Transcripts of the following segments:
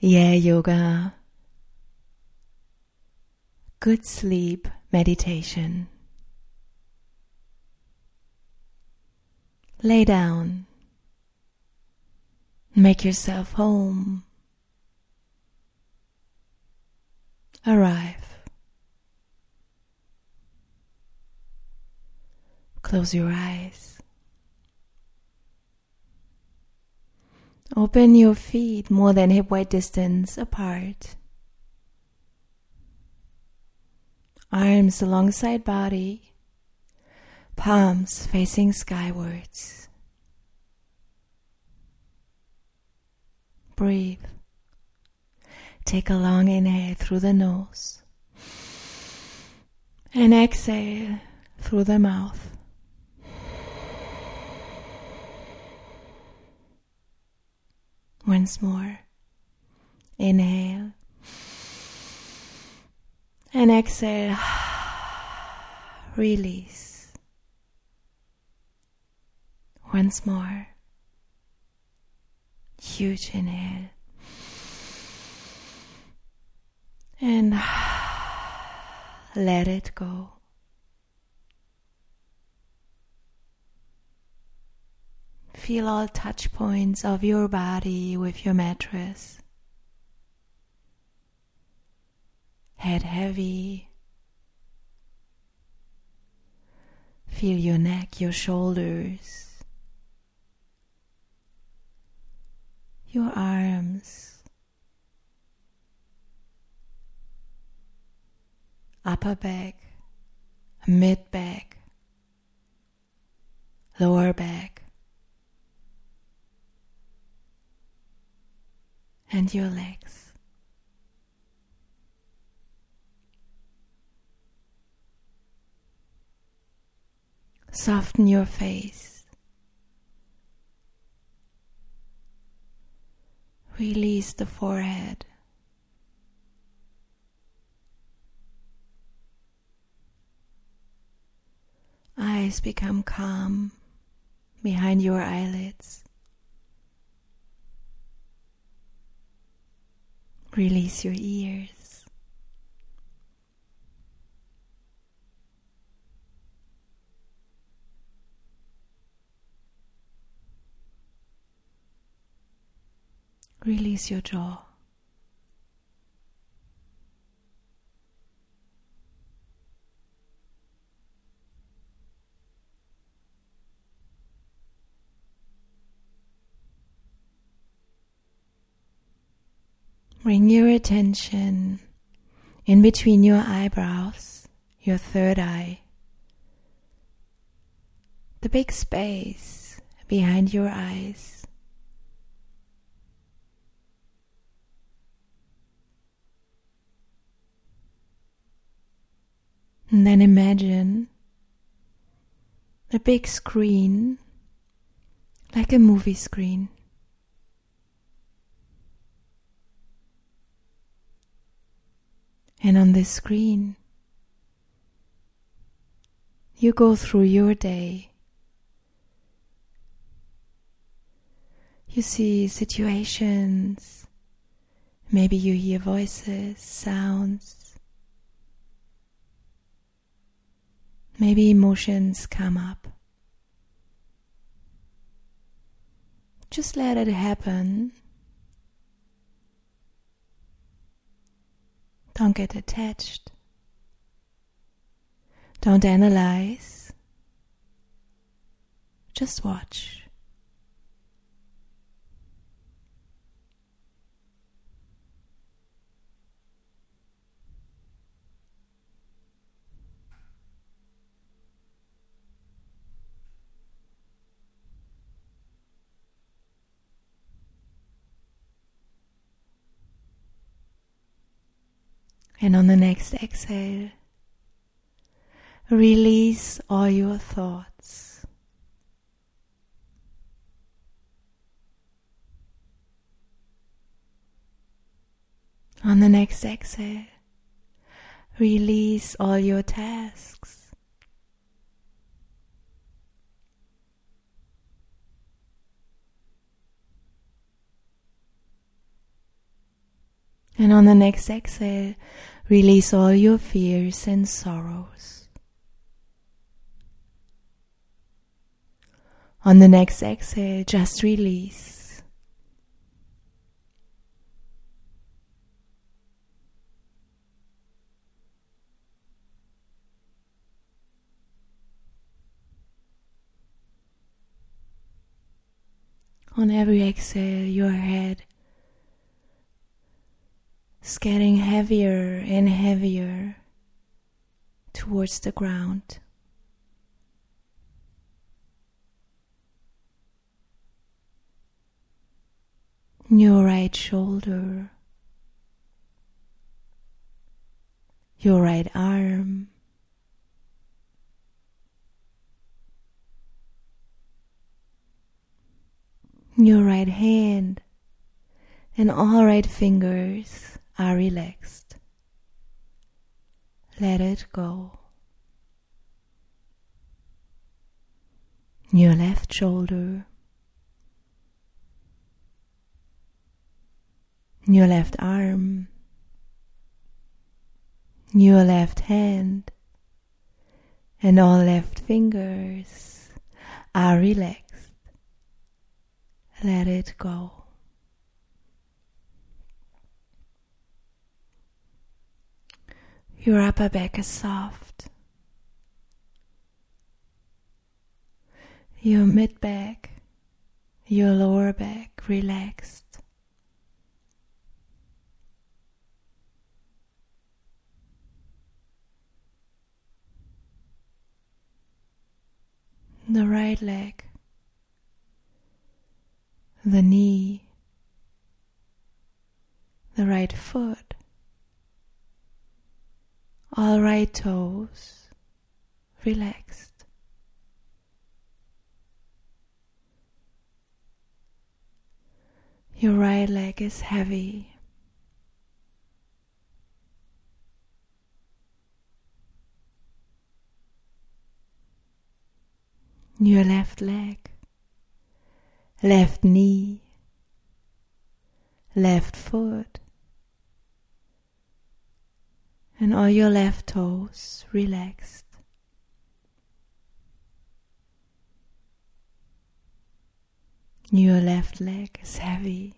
Yeah Yoga, Good Sleep Meditation. Lay down. Make yourself home. Arrive. Close your eyes. Open your feet more than hip width distance apart. Arms alongside body, palms facing skywards. Breathe. Take a long inhale through the nose and exhale through the mouth. Once more. Inhale. And exhale. Release. Once more. Huge inhale. And let it go. Feel all touch points of your body with your mattress. Head heavy. Feel your neck, your shoulders, your arms, upper back, mid back, lower back. And your legs. Soften your face. Release the forehead. Eyes become calm behind your eyelids. Release your ears. Release your jaw. Bring your attention in between your eyebrows, your third eye, the big space behind your eyes. And then imagine a big screen, like a movie screen. And on this screen, you go through your day. You see situations. Maybe you hear voices, sounds. Maybe emotions come up. Just let it happen Don't get attached. Don't analyze. Just watch. And on the next exhale, release all your thoughts. On the next exhale, release all your tasks. And on the next exhale, release all your fears and sorrows. On the next exhale, just release. On every exhale, your head is getting heavier and heavier towards the ground. Your right shoulder, your right arm, your right hand, and all right fingers are relaxed. Let it go. Your left shoulder, your left arm, your left hand, and all left fingers are relaxed. Let it go. Your upper back is soft. Your mid back, your lower back relaxed. The right leg, the knee, the right foot, all right toes relaxed. Your right leg is heavy. Your left leg, left knee, left foot, and all your left toes relaxed. Your left leg is heavy.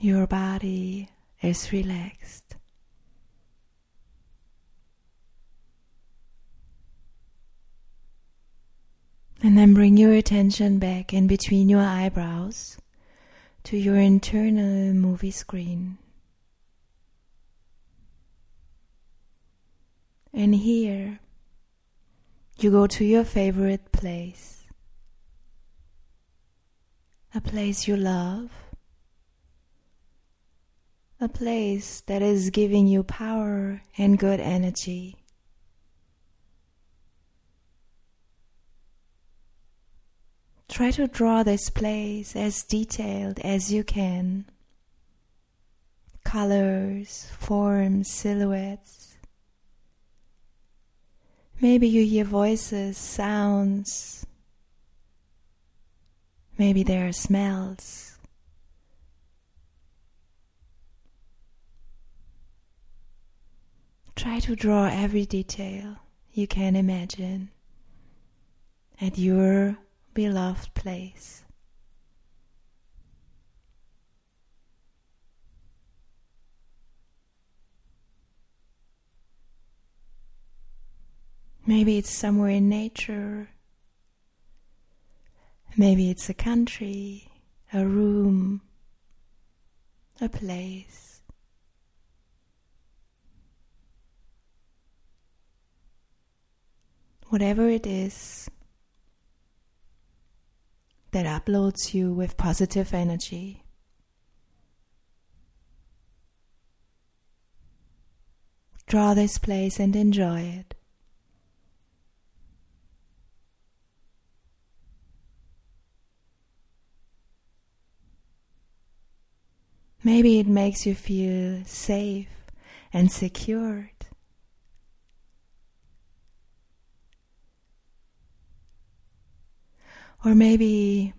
Your body is relaxed. And then bring your attention back in between your eyebrows to your internal movie screen. And here you go to your favorite place, a place you love, a place that is giving you power and good energy. Try to draw this place as detailed as you can. Colors, forms, silhouettes. Maybe you hear voices, sounds. Maybe there are smells. Try to draw every detail you can imagine at your beloved place. Maybe it's somewhere in nature. Maybe it's a country, a room, a place. Whatever it is, that uploads you with positive energy. Draw this place and enjoy it. Maybe it makes you feel safe and secured. Or maybe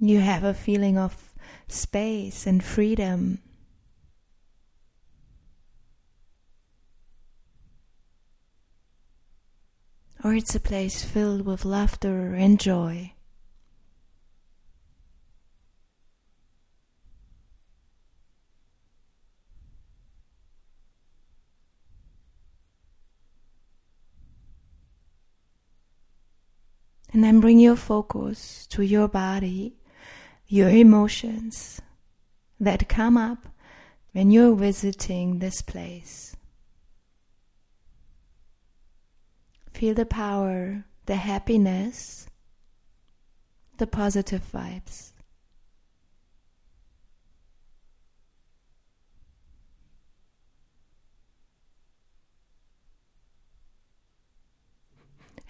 you have a feeling of space and freedom. Or it's a place filled with laughter and joy. And then bring your focus to your body, your emotions that come up when you're visiting this place. Feel the power, the happiness, the positive vibes.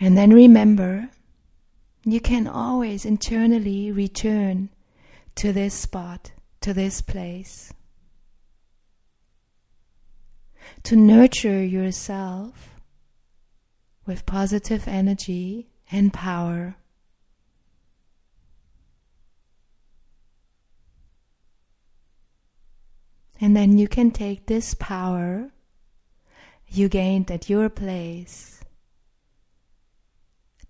And then remember you can always internally return to this spot, to this place. To nurture yourself with positive energy and power. And then you can take this power you gained at your place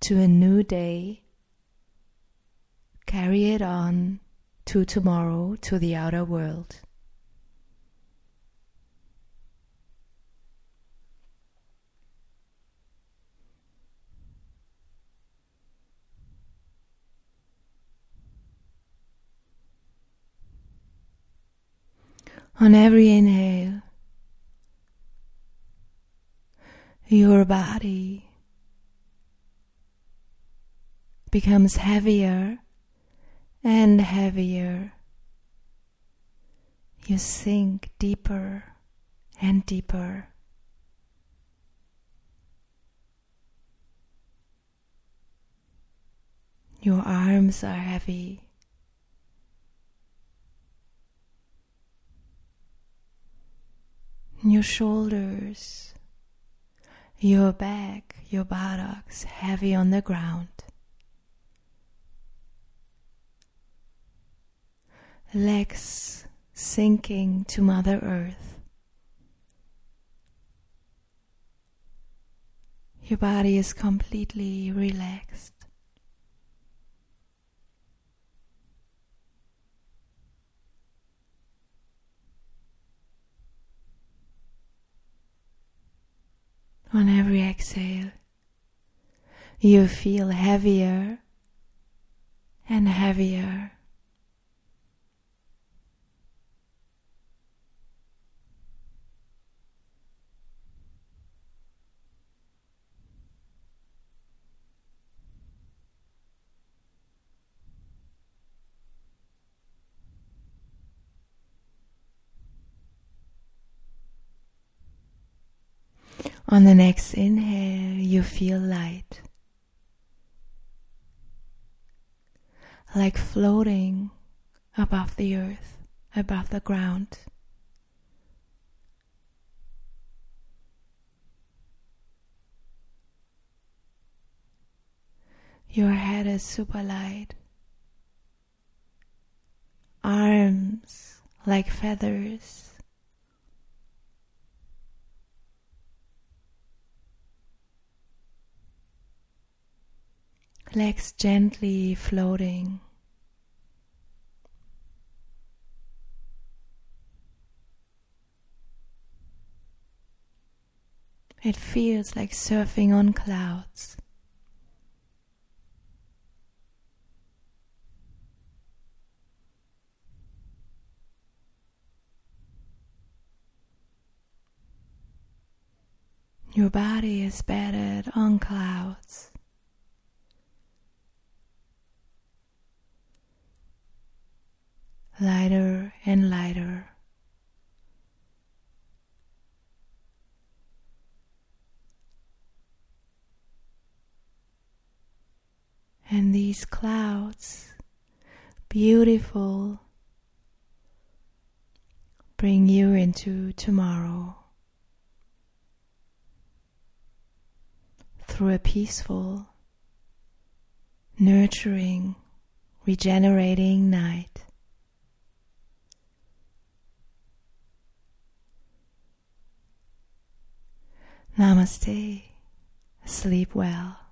to a new day Carry it on to tomorrow, to the outer world. On every inhale, your body becomes heavier and heavier. You sink deeper and deeper. Your arms are heavy. Your shoulders, your back, your buttocks heavy on the ground. Legs sinking to Mother Earth. Your body is completely relaxed. On every exhale, you feel heavier and heavier. On the next inhale, you feel light, like floating above the earth, above the ground. Your head is super light, arms like feathers. Legs gently floating. It feels like surfing on clouds. Your body is bedded on clouds. Lighter and lighter. And these clouds, beautiful, bring you into tomorrow through a peaceful nurturing, regenerating night. Namaste. Sleep well.